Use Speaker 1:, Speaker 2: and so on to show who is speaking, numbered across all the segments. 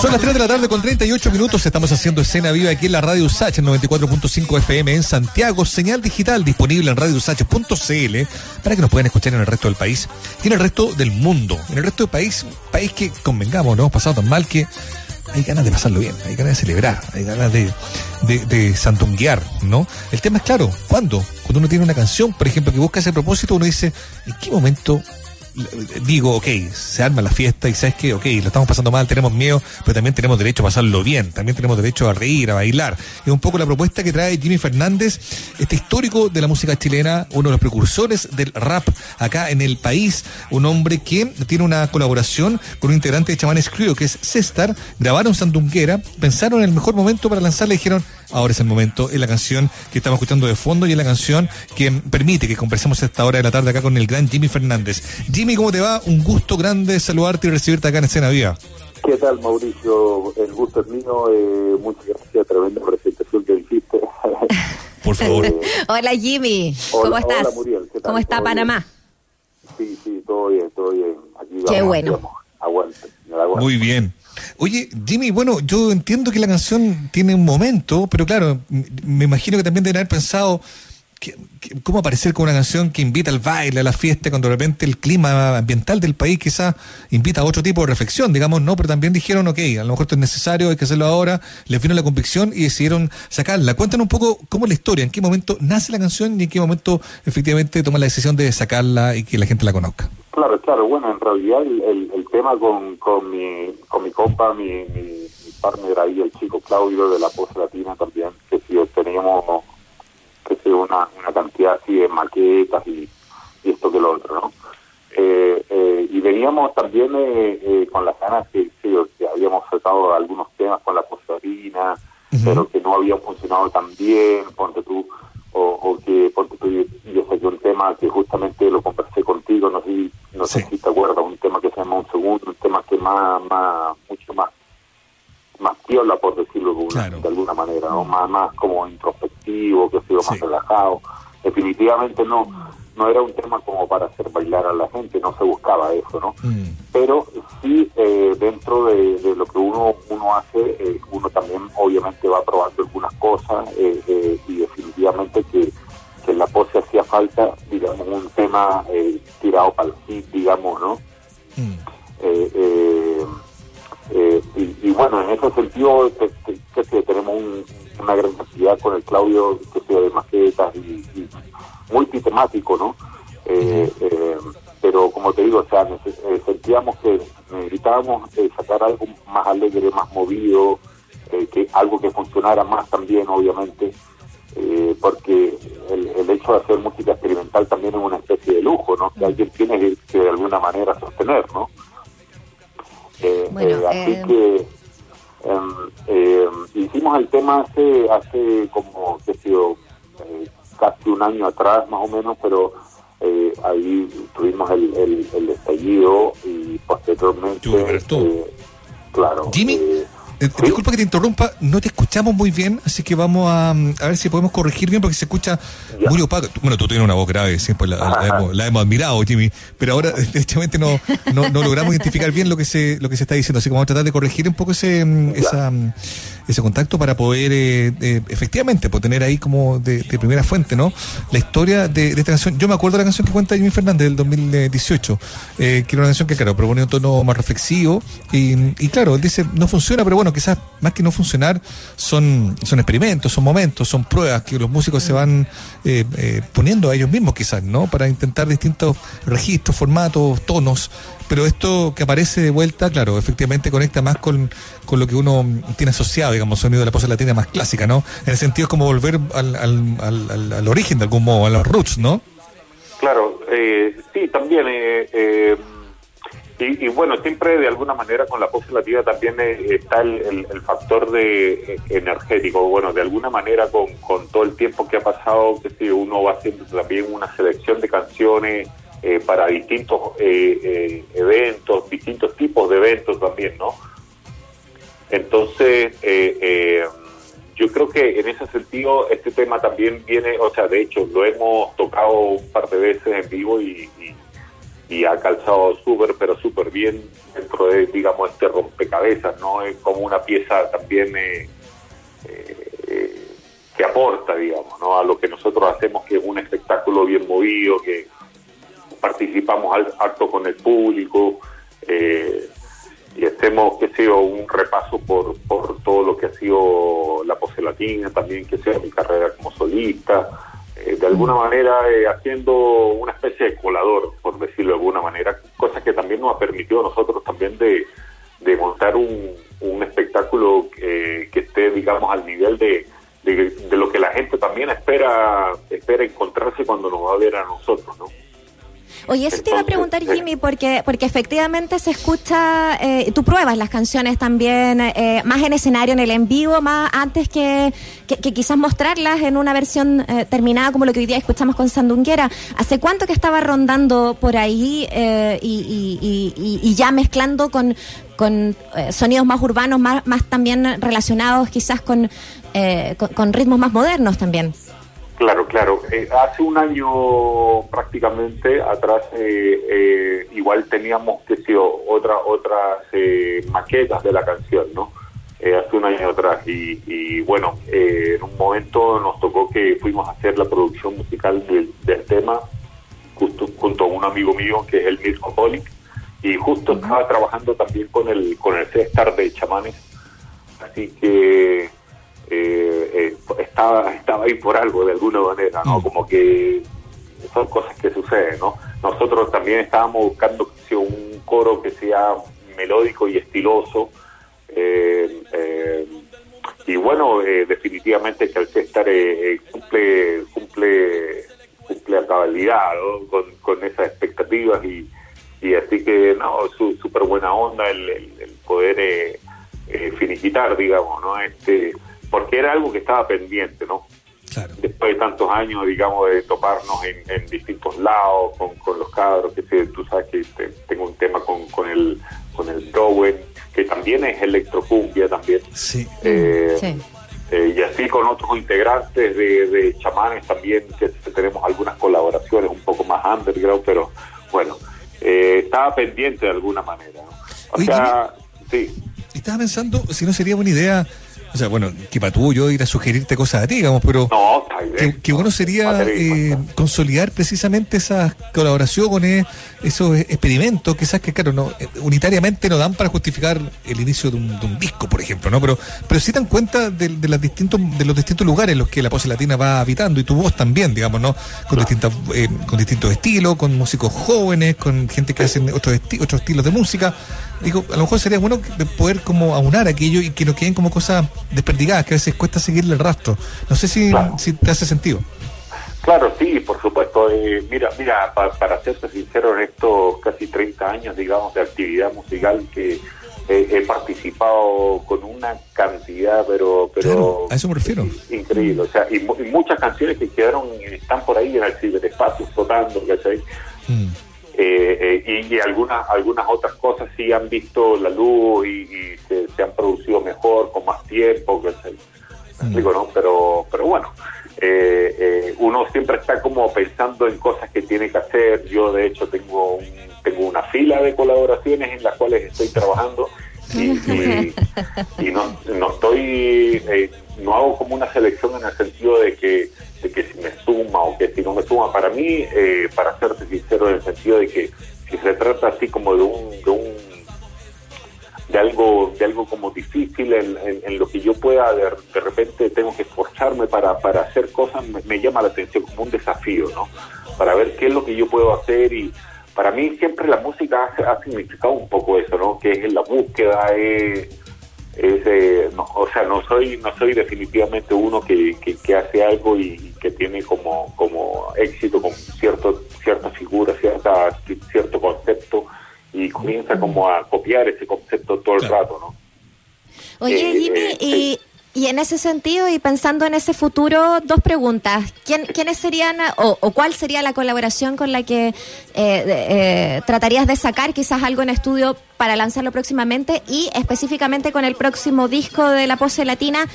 Speaker 1: Son las 3 de la tarde con 38 minutos. Estamos haciendo escena viva aquí en la Radio Usach, en 94.5 FM en Santiago. Señal digital disponible en radiousach.cl para que nos puedan escuchar en el resto del país y en el resto del mundo. En el resto del país, país que convengamos, no hemos pasado tan mal que hay ganas de pasarlo bien, hay ganas de celebrar, hay ganas de, de, de santunguear, ¿no? El tema es claro, ¿cuándo? Cuando uno tiene una canción, por ejemplo, que busca ese propósito, uno dice, ¿en qué momento digo, ok, se arma la fiesta y sabes que, ok, lo estamos pasando mal, tenemos miedo, pero también tenemos derecho a pasarlo bien, también tenemos derecho a reír, a bailar. Es un poco la propuesta que trae Jimmy Fernández, este histórico de la música chilena, uno de los precursores del rap acá en el país, un hombre que tiene una colaboración con un integrante de Chamanes Crew, que es Cestar, grabaron Sandunguera, pensaron en el mejor momento para lanzarla y dijeron, ahora es el momento, es la canción que estamos escuchando de fondo y es la canción que permite que conversemos a esta hora de la tarde acá con el gran Jimmy Fernández. Jimmy, ¿cómo te va? Un gusto grande saludarte y recibirte acá en Escena Viva.
Speaker 2: ¿Qué tal, Mauricio? El gusto es mío. Eh, muchas gracias. Tremenda presentación que hiciste.
Speaker 1: Por favor.
Speaker 3: hola, Jimmy. ¿Cómo estás?
Speaker 2: Hola, Muriel. ¿Qué tal?
Speaker 3: ¿Cómo está Panamá?
Speaker 2: Bien? Sí, sí, todo bien, todo bien. Aquí vamos,
Speaker 3: Qué bueno.
Speaker 2: Aguante, aguante.
Speaker 1: Muy bien. Oye, Jimmy, bueno, yo entiendo que la canción tiene un momento, pero claro, me imagino que también deben haber pensado que, que, cómo aparecer con una canción que invita al baile, a la fiesta, cuando de repente el clima ambiental del país quizás invita a otro tipo de reflexión, digamos, no, pero también dijeron, ok, a lo mejor esto es necesario, hay que hacerlo ahora, les vino la convicción y decidieron sacarla. Cuéntanos un poco cómo es la historia, en qué momento nace la canción y en qué momento efectivamente toman la decisión de sacarla y que la gente la conozca.
Speaker 2: Claro, claro, bueno, en realidad el tema con, con, mi, con mi compa, mi, mi, mi partner ahí, el chico Claudio de la Post Latina también, que si teníamos que sé, una, una cantidad así de maquetas y, y esto que lo otro, ¿no? Eh, eh, y veníamos también eh, eh, con las ganas que, que, que, habíamos sacado algunos temas con la Latina, uh -huh. pero que no habían funcionado tan bien, ponte tú, o, o que ponte tú, yo saqué un tema que justamente lo conversé contigo, no sé, no sí. sé si te acuerdas, un tema que se llama Un Segundo, un tema que más, más mucho más más piola, por decirlo de, claro. de alguna manera, ¿no? Más, más como introspectivo, que ha sido sí. más relajado. Definitivamente no no era un tema como para hacer bailar a la gente, no se buscaba eso, ¿no? Mm. Pero sí, eh, dentro de, de, lo que uno uno hace, eh, uno también obviamente va probando algunas cosas eh, eh y que, que en la pose hacía falta, digamos, un tema eh, tirado para el hit, digamos, ¿no? Mm. Eh, y, y, bueno, en ese sentido, que, que, que tenemos un, una gran cantidad con el Claudio, que sea de maquetas y, y multitemático, ¿no? ¿No? Que alguien tiene que, que de alguna manera sostener, ¿no? Eh, bueno, eh, así eh... que eh, hicimos el tema hace hace como que sido casi un año atrás más o menos ahí tuvimos el, el, el, estallido y posteriormente claro
Speaker 1: Jimmy eh, ¿Sí? Disculpa que te interrumpa, no te escuchamos muy bien, así que vamos a, a ver si podemos corregir bien porque se escucha ya. muy opaco. Bueno, tú tienes una voz grave, siempre la, la, hemos, la hemos, admirado, Jimmy, pero ahora derechamente no, no, no, logramos identificar bien lo que se lo que se está diciendo, así que vamos a tratar de corregir un poco ese esa, ese contacto para poder eh, eh, efectivamente pues, tener ahí como de, de, primera fuente, ¿no? La historia de, de, esta canción. Yo me acuerdo de la canción que cuenta Jimmy Fernández del 2018, eh, que era una canción que, claro, propone un tono más reflexivo y, y claro, él dice, no funciona, pero bueno, quizás más que no funcionar, son, son experimentos, son momentos, son pruebas que los músicos se van eh, eh, poniendo a ellos mismos quizás, ¿no? Para intentar distintos registros, formatos, tonos. Pero esto que aparece de vuelta, claro, efectivamente conecta más con, con lo que uno tiene asociado, digamos, sonido de la pose latina más clásica, ¿no? En el sentido es como volver al, al, al, al origen de algún modo, a los roots, ¿no?
Speaker 2: Claro, eh, sí, también. eh y, bueno, siempre de alguna manera con la pose latina también eh, está el, el, el, factor de eh, energético. Bueno, de alguna manera con, con todo el tiempo que ha pasado, que si uno va haciendo también una selección de canciones eh, para distintos eh, eventos, distintos tipos de eventos también, ¿no? Entonces, yo creo que en ese sentido este tema también viene, o sea, de hecho lo hemos tocado un par de veces en vivo y, y y ha calzado súper, pero súper bien dentro de, digamos, este rompecabezas, ¿no? Es como una pieza también eh, eh, que aporta, digamos, ¿no? A lo que nosotros hacemos, que es un espectáculo bien movido, que participamos harto con el público, eh, y hacemos, que sea, un repaso por, por todo lo que ha sido la pose latina, también que sea mi carrera como solista, eh, alguna manera eh, haciendo una especie de colador, por decirlo de alguna manera, cosa que también nos ha permitido a nosotros también de, montar un, espectáculo que esté, digamos, al nivel de, de, de, lo que la gente también espera espera encontrarse cuando nos va a ver a nosotros, ¿no?
Speaker 3: Oye, eso te iba a preguntar, Jimmy, porque, porque efectivamente se escucha, eh, tú pruebas las canciones también, eh, más en escenario, en el en vivo, más antes que, que, quizás mostrarlas en una versión eh, terminada como lo que hoy día escuchamos con Sandunguera. ¿Hace cuánto que estaba rondando por ahí y, y, y, ya mezclando con, con sonidos más urbanos, más, más también relacionados quizás con, con, con ritmos más modernos también?
Speaker 2: Claro, claro. Eh, hace un año prácticamente atrás, eh, eh, igual teníamos que ser otra, otras maquetas de la canción, ¿no? hace un año atrás. Y, bueno, en un momento nos tocó que fuimos a hacer la producción musical del, tema justo, junto a un amigo mío que es el Mirko Polic. Y justo estaba trabajando también con el, con el C-Star de Chamanes. Así que eh, eh, estaba, estaba ahí por algo de alguna manera, ¿no? Mm. Como que son cosas que suceden, ¿no? Nosotros también estábamos buscando un coro que sea melódico y estiloso. Eh, eh, y bueno, definitivamente que el César cumple, cumple, cumple a cabalidad con, con esas expectativas y, y así que, no, súper buena onda el, el poder finiquitar, digamos, ¿no? Este, porque era algo que estaba pendiente, ¿no? Claro. Después de tantos años, digamos, de toparnos en, distintos lados, con, los cabros, que sé, tú sabes que tengo un tema con, con el con el Dowen, que también es electrocumbia también. Sí. Eh, eh, y así con otros integrantes de, chamanes también, que tenemos algunas colaboraciones un poco más underground, pero bueno, eh, estaba pendiente de alguna manera. ¿no? O sea, sí.
Speaker 1: Estaba pensando si no sería buena idea o sea, bueno, que para tú yo ir a sugerirte cosas a ti, digamos, pero
Speaker 2: no,
Speaker 1: que, bueno sería eh, consolidar precisamente esas colaboraciones, esos experimentos, quizás que, claro, no eh, unitariamente no dan para justificar el inicio de un, disco, por ejemplo, ¿no? Pero, pero sí dan cuenta de, las distintos, de los distintos lugares en los que la pose latina va habitando y tu voz también, digamos, ¿no? Con, distintas, eh, con distintos estilos, con músicos jóvenes, con gente que hacen otros, esti otros estilos de música. Digo, a lo mejor sería bueno poder como aunar aquello y que no queden como cosas desperdigadas, que a veces cuesta seguirle el rastro. No sé si, si te hace sentido.
Speaker 2: Claro, sí, por supuesto. Eh, mira, mira, para serte sincero, en estos casi 30 años, digamos, de actividad musical que he participado con una cantidad, pero... pero
Speaker 1: a eso me refiero.
Speaker 2: Increíble, o sea, y, muchas canciones que quedaron, están por ahí en el ciberespacio flotando, ¿cachai? Mm. Eh, eh, y, algunas algunas otras cosas sí han visto la luz y, se, han producido mejor con más tiempo que mm. digo no pero pero bueno eh, uno siempre está como pensando en cosas que tiene que hacer. Yo de hecho tengo tengo una fila de colaboraciones en las cuales estoy trabajando y, no, no estoy no hago como una selección en el sentido de que de que si me suma o que si no me suma. Para mí, eh, para serte sincero, en el sentido de que si se trata así como de un, de un de algo de algo como difícil en, lo que yo pueda de, repente tengo que esforzarme para, para hacer cosas me, llama la atención como un desafío no para ver qué es lo que yo puedo hacer y para mí siempre la música ha, significado un poco eso no que es la búsqueda es es, no, o sea, no soy no soy definitivamente uno que, que, hace algo y, que tiene como como éxito con cierto cierta figura, cierta cierto concepto y comienza como a copiar ese concepto todo el rato, ¿no?
Speaker 3: Oye, eh, Jimmy, eh, y en ese sentido, y pensando en ese futuro, dos preguntas. ¿Quién, ¿Quiénes serían o, cuál sería la colaboración con la que eh, eh, tratarías de sacar quizás algo en estudio para lanzarlo próximamente? Y específicamente con el próximo disco de La Pose Latina,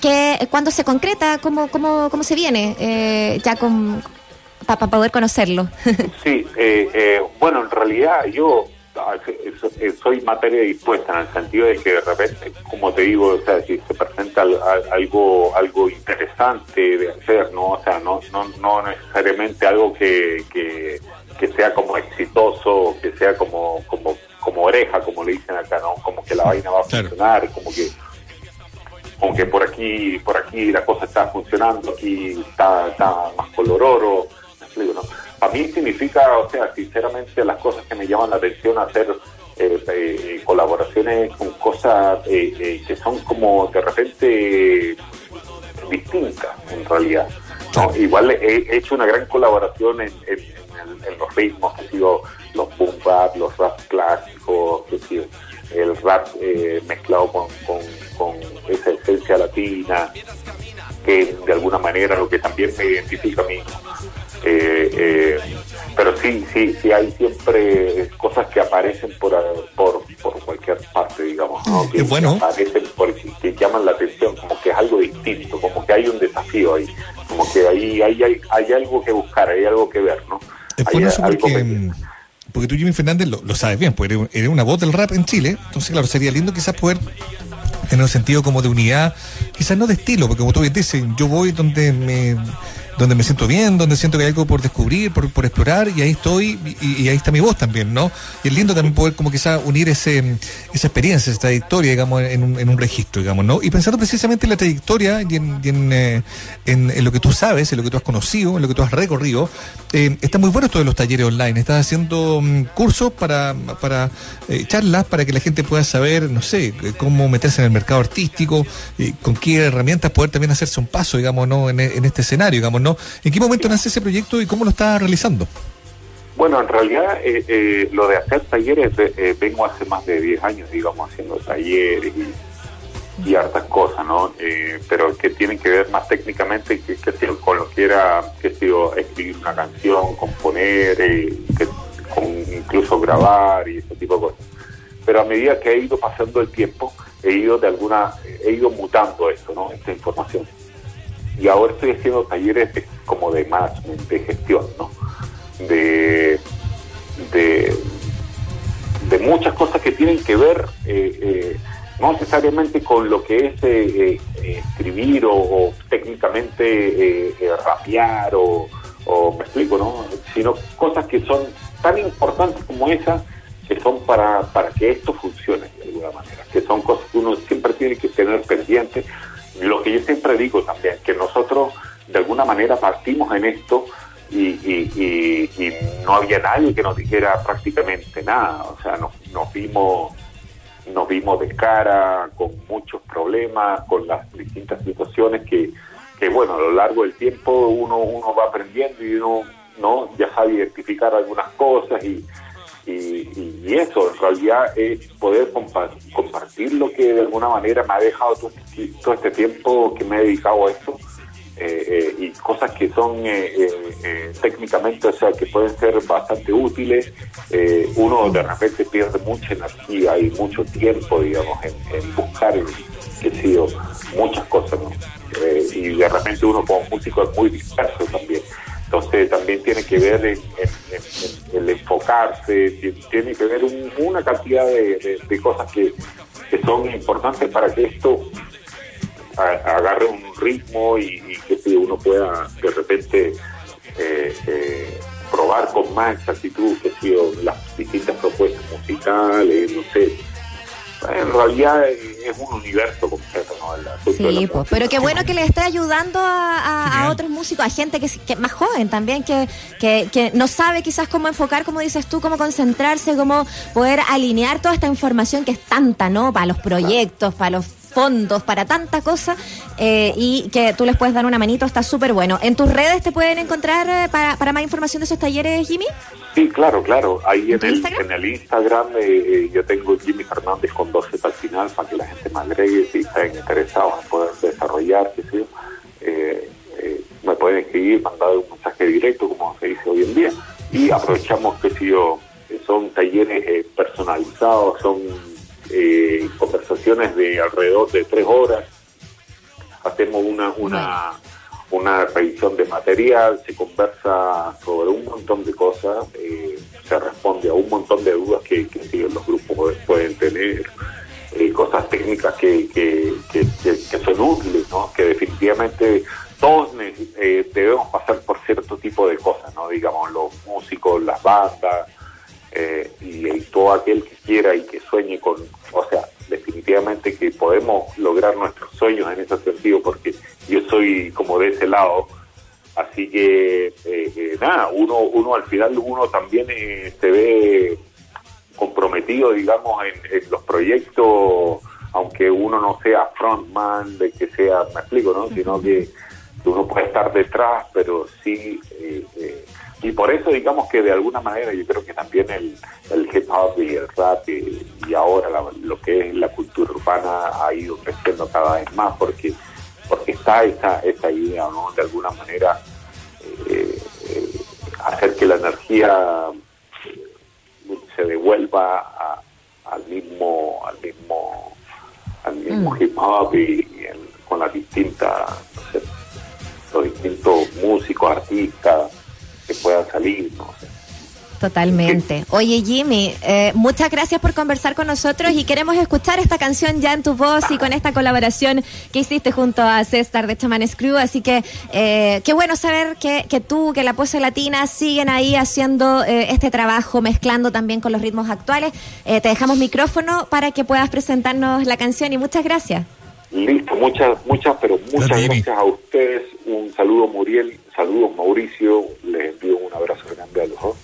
Speaker 3: que, ¿cuándo se concreta? ¿Cómo, cómo, cómo se viene? Eh, ya con, para poder conocerlo.
Speaker 2: sí, eh, eh, bueno, en realidad yo soy materia dispuesta en el sentido de que de repente, como te digo, o sea, si se presenta algo algo interesante de hacer, ¿no? O sea, no no, no necesariamente algo que, que, que sea como exitoso, que sea como como como oreja, como le dicen acá, ¿no? Como que la vaina va a funcionar, como que como que por aquí por aquí la cosa está funcionando, aquí está, está más colororo, ¿no? A mí significa, o sea, sinceramente las cosas que me llaman la atención hacer eh, eh, colaboraciones con cosas eh, que son como de repente distintas en realidad. Igual he hecho una gran colaboración en, los ritmos, que sido los boom rap, los rap clásicos, que el rap mezclado con, con esa esencia latina, que de alguna manera lo que también me identifica a mí. Eh, eh, pero sí, sí, sí hay siempre cosas que aparecen por, por, por cualquier parte, digamos,
Speaker 1: ¿no?
Speaker 2: que,
Speaker 1: bueno.
Speaker 2: aparecen que llaman la atención, como que es algo distinto, como que hay un desafío ahí, como que ahí hay, hay, hay algo que buscar, hay algo que ver, ¿no?
Speaker 1: Es bueno eso porque, porque tú, Jimmy Fernández, lo, lo sabes bien, pues eres, una voz del rap en Chile, entonces, claro, sería lindo quizás poder tener un sentido como de unidad, quizás no de estilo, porque como tú bien dices, yo voy donde me donde me siento bien, donde siento que hay algo por descubrir, por, por explorar, y ahí estoy, y, ahí está mi voz también, ¿no? Y es lindo también poder como quizá unir ese, esa experiencia, esa trayectoria, digamos, en un, en un registro, digamos, ¿no? Y pensando precisamente en la trayectoria y en, en, eh, en, lo que tú sabes, en lo que tú has conocido, en lo que tú has recorrido, eh, está muy bueno esto de los talleres online, estás haciendo mm, cursos para, para eh, charlas, para que la gente pueda saber, no sé, cómo meterse en el mercado artístico, con qué herramientas poder también hacerse un paso, digamos, ¿no? En, en este escenario, digamos, ¿En qué momento nace ese proyecto y cómo lo está realizando?
Speaker 2: Bueno, en realidad eh, eh, lo de hacer talleres, eh, vengo hace más de 10 años, digamos, haciendo talleres y, hartas cosas, ¿no? pero que tienen que ver más técnicamente que, con lo que era, que sido escribir una canción, componer, incluso grabar y ese tipo de cosas. Pero a medida que he ido pasando el tiempo, he ido de alguna, he ido mutando esto, ¿no? Esta información y ahora estoy haciendo talleres como de management, de gestión, ¿no? De, de, muchas cosas que tienen que ver eh, eh, no necesariamente con lo que es eh, escribir o, técnicamente rapear o, me explico, ¿no? Sino cosas que son tan importantes como esas que son para, para que esto funcione de alguna manera, que son cosas que uno siempre tiene que tener pendientes lo que yo siempre digo también, que nosotros de alguna manera partimos en esto y, no había nadie que nos dijera prácticamente nada, o sea, nos, nos vimos nos vimos de cara con muchos problemas, con las distintas situaciones que, que bueno, a lo largo del tiempo uno, uno va aprendiendo y uno no ya sabe identificar algunas cosas y, y, eso en realidad es poder compartir lo que de alguna manera me ha dejado todo, este tiempo que me he dedicado a esto eh, eh, y cosas que son eh, técnicamente, o sea, que pueden ser bastante útiles. uno de repente pierde mucha energía y mucho tiempo, digamos, en, buscar, que sido muchas cosas, ¿no? y de repente uno como músico es muy disperso también. Entonces también tiene que ver en, tiene que ver una cantidad de, cosas que, son importantes para que esto agarre un ritmo y, que uno pueda de repente eh, eh, probar con más exactitud que las distintas propuestas musicales, no sé, en realidad es un universo completo, ¿no?
Speaker 3: Sí, pues, pero qué bueno que le esté ayudando a, otros músicos, a gente que, que más joven también, que, que, que, no sabe quizás cómo enfocar, como dices tú, cómo concentrarse, cómo poder alinear toda esta información que es tanta, ¿no? Para los proyectos, para los fondos, para tanta cosa, eh, y que tú les puedes dar una manito, está súper bueno. ¿En tus redes te pueden encontrar eh, para, para más información de esos talleres, Jimmy?
Speaker 2: Sí, claro, claro. Ahí en, el, en el Instagram eh, yo tengo Jimmy Fernández con 12 al final para que la gente me agregue si están interesados en poder desarrollar, qué sé me pueden escribir, mandar un mensaje directo como se dice hoy en día y aprovechamos que si yo, son talleres personalizados, son eh, conversaciones de alrededor de tres horas. Hacemos una, una, una revisión de material, se conversa sobre un montón de cosas, eh, se responde a un montón de dudas que, los grupos pueden tener, eh, cosas técnicas que, que, son útiles, ¿no? que definitivamente todos eh, debemos pasar por cierto tipo de cosas, ¿no? digamos, los músicos, las bandas, y, y todo aquel que quiera y que sueñe con, o sea, definitivamente que podemos lograr nuestros sueños en ese sentido, porque yo soy como de ese lado. Así que, eh, eh, nada, uno, uno al final, uno también eh, se ve comprometido, digamos, en, los proyectos, aunque uno no sea frontman, de que sea, me explico, ¿no? Sino que, uno puede estar detrás, pero sí y por eso digamos que de alguna manera yo creo que también el, el hip hop y el rap y, ahora lo que es la cultura urbana ha ido creciendo cada vez más porque porque está esa, esa idea ¿no? de alguna manera eh, eh, hacer que la energía eh, se devuelva al mismo al mismo al mismo mm. hip hop y, con las distintas los distintos músicos artistas que puedan salir, no
Speaker 3: Totalmente. Oye, Jimmy, eh, muchas gracias por conversar con nosotros y queremos escuchar esta canción ya en tu voz y con esta colaboración que hiciste junto a César de Chaman Screw. Así que eh, qué bueno saber que, que, tú, que la Pose Latina siguen ahí haciendo eh, este trabajo, mezclando también con los ritmos actuales. te dejamos micrófono para que puedas presentarnos la canción y muchas gracias.
Speaker 2: Listo, muchas, muchas, pero muchas gracias a ustedes. Un saludo, Muriel. Saludos, Mauricio. Les envío un abrazo grande a los dos.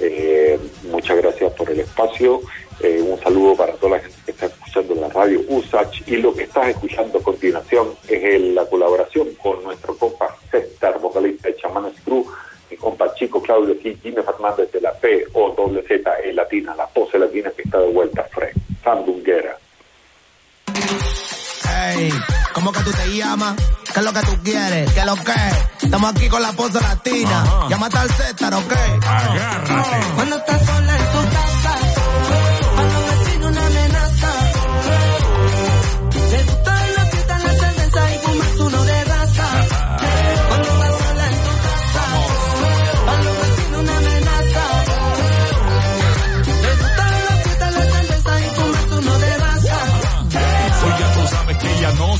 Speaker 2: Eh, muchas gracias por el espacio. Eh, un saludo para toda la gente que está escuchando en la radio USACH. Y lo que estás escuchando a continuación es la colaboración con nuestro compa César, vocalista de Chamán Screw, mi compa Chico Claudio aquí, Jimmy Fernández de la P o doble Z e Latina, la pose latina que está de vuelta, Fred. Sandunguera.
Speaker 4: Ey, ¿cómo que tú te llamas? ¿Qué es lo que tú quieres? ¿Qué es lo que? Estamos aquí con la pose latina. Llámate al César, ¿ok?
Speaker 5: Agárrate.
Speaker 6: Cuando estás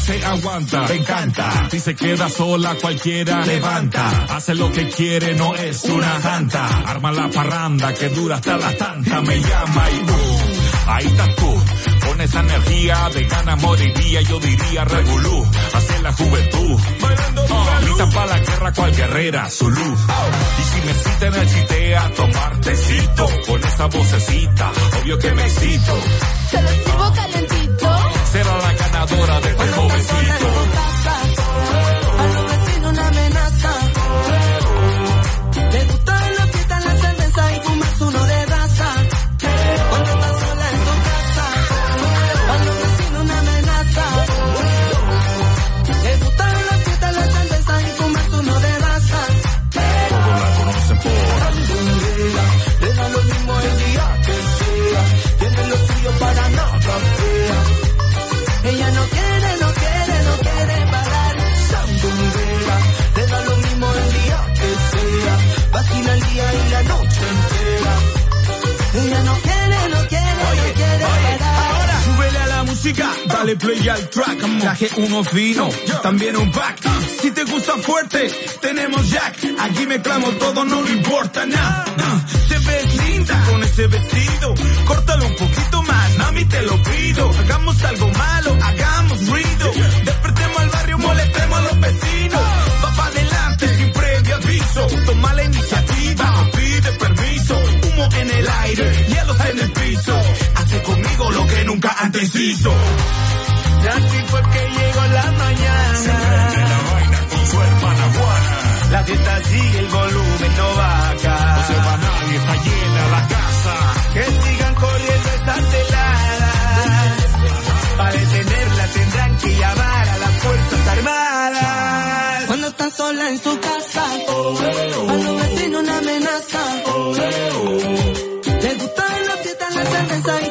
Speaker 5: se aguanta. Me encanta. Si se queda sola, cualquiera levanta. Hace lo que quiere, no es una santa. Arma la parranda que dura hasta las tantas. Me llama y uh, ahí estás tú. Con esa energía de gana moriría, yo diría revolú. Hace la juventud. Uh, para la guerra cual guerrera, su luz. Y si me cita en el chite a tomar tecito, con esa vocecita, obvio que me excito.
Speaker 6: Se lo sirvo calentito.
Speaker 5: Será la ganadora de este jovencito. Play al track. Traje uno fino, también un pack. Si te gusta fuerte, tenemos Jack. Aquí mezclamos todo, no le importa nada. Te ves linda con ese vestido. Córtalo un poquito más, mami, te lo pido. Hagamos algo malo, hagamos ruido. Despertemos al barrio, molestemos a los vecinos. Va para adelante sin previo aviso. Toma la iniciativa, pide permiso. Humo en el aire, hielos en el piso. Hace conmigo lo que nunca antes hizo.
Speaker 6: Fue que llegó la mañana.
Speaker 5: la vaina con su hermana Juana.
Speaker 6: La fiesta sigue, el volumen no baja.
Speaker 5: No se va nadie, está llena la casa.
Speaker 6: Que sigan corriendo esas heladas. Para detenerla tendrán que llamar a las Fuerzas Armadas. Cuando está sola en su casa, a los vecinos una amenaza. Le gustan las fiestas, la cerveza